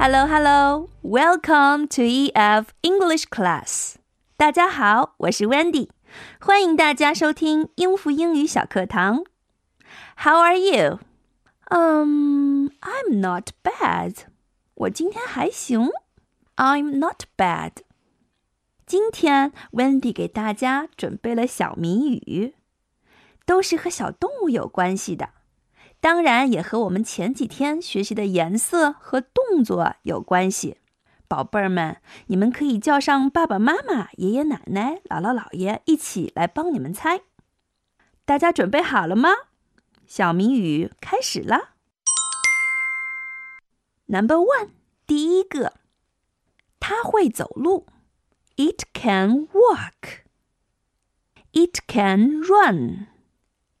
Hello, hello. Welcome to EF English class. 大家好，我是 Wendy，欢迎大家收听英孚英语小课堂。How are you? Um, I'm not bad. 我今天还行。I'm not bad. 今天 Wendy 给大家准备了小谜语，都是和小动物有关系的。当然，也和我们前几天学习的颜色和动作有关系。宝贝儿们，你们可以叫上爸爸妈妈、爷爷奶奶、姥姥姥爷一起来帮你们猜。大家准备好了吗？小谜语开始了。Number one，第一个，它会走路。It can walk. It can run.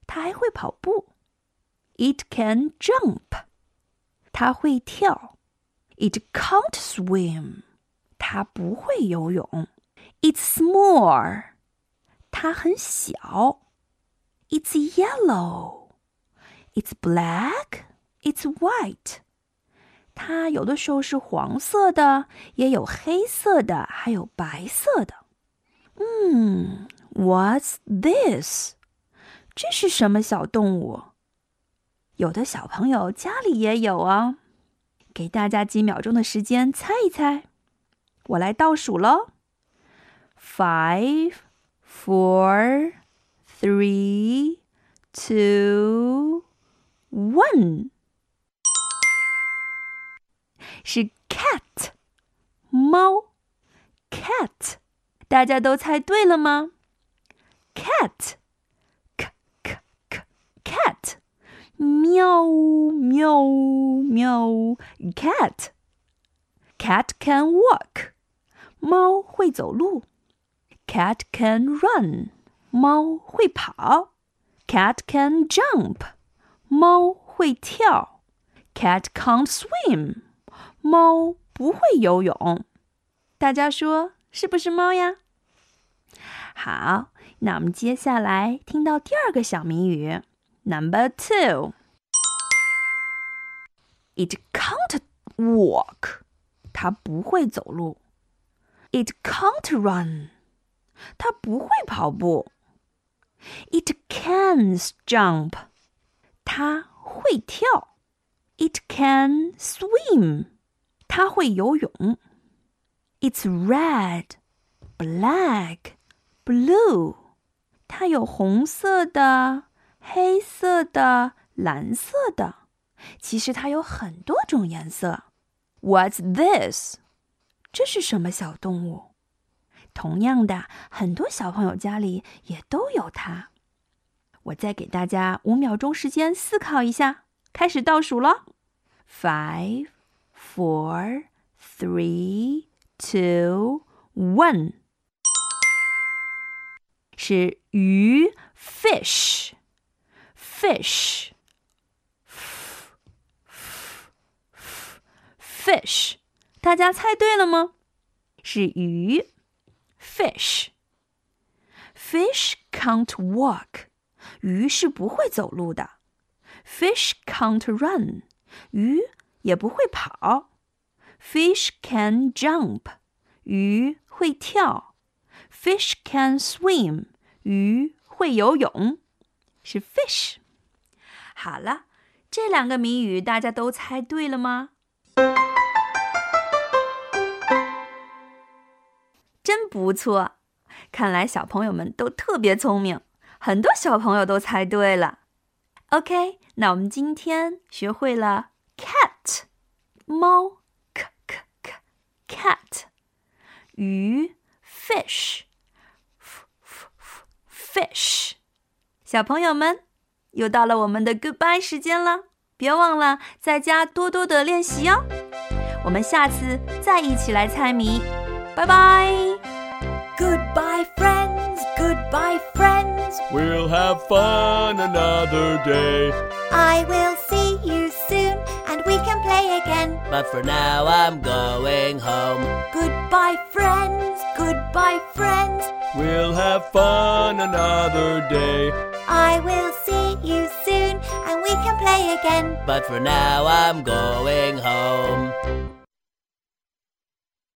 它还会跑步。It can jump. 它会跳。It can't swim. 它不会游泳。It's small. 它很小。It's yellow. It's black. It's white. 它有的时候是黄色的，也有黑色的，还有白色的。嗯，What's this？这是什么小动物？ 有的小朋友家里也有啊，给大家几秒钟的时间猜一猜。我来倒数喽：five, four, three, two, one。是 cat，猫，cat，大家都猜对了吗？cat k k cat。喵喵喵，cat。Cat can walk，猫会走路。Cat can run，猫会跑。Cat can jump，猫会跳。Cat can't swim，猫不会游泳。大家说是不是猫呀？好，那我们接下来听到第二个小谜语。Number two, it can't walk. 它不会走路。It can't run. 它不会跑步。It can jump. 它会跳。It can swim. 它会游泳。It's red, black, blue. 它有红色的。 黑色的、蓝色的，其实它有很多种颜色。What's this？这是什么小动物？同样的，很多小朋友家里也都有它。我再给大家五秒钟时间思考一下，开始倒数了：five, four, three, two, one。是鱼，fish。fish, fish，大家猜对了吗？是鱼，fish。Fish can't walk，鱼是不会走路的。Fish can't run，鱼也不会跑。Fish can jump，鱼会跳。Fish can swim，鱼会游泳，是 fish。 好了，这两个谜语大家都猜对了吗？真不错，看来小朋友们都特别聪明，很多小朋友都猜对了。OK，那我们今天学会了 cat 猫，k k k cat 鱼 fish fish 小朋友们。又到了我们的 goodbye 时间了，别忘了在家多多的练习哦。我们下次再一起来猜谜，拜拜。Goodbye friends, goodbye friends. We'll have fun another day. I will see you soon and we can play again. But for now I'm going home. Goodbye friends, goodbye friends. We'll have fun another day. I will see you soon and we can play again. But for now I'm going home.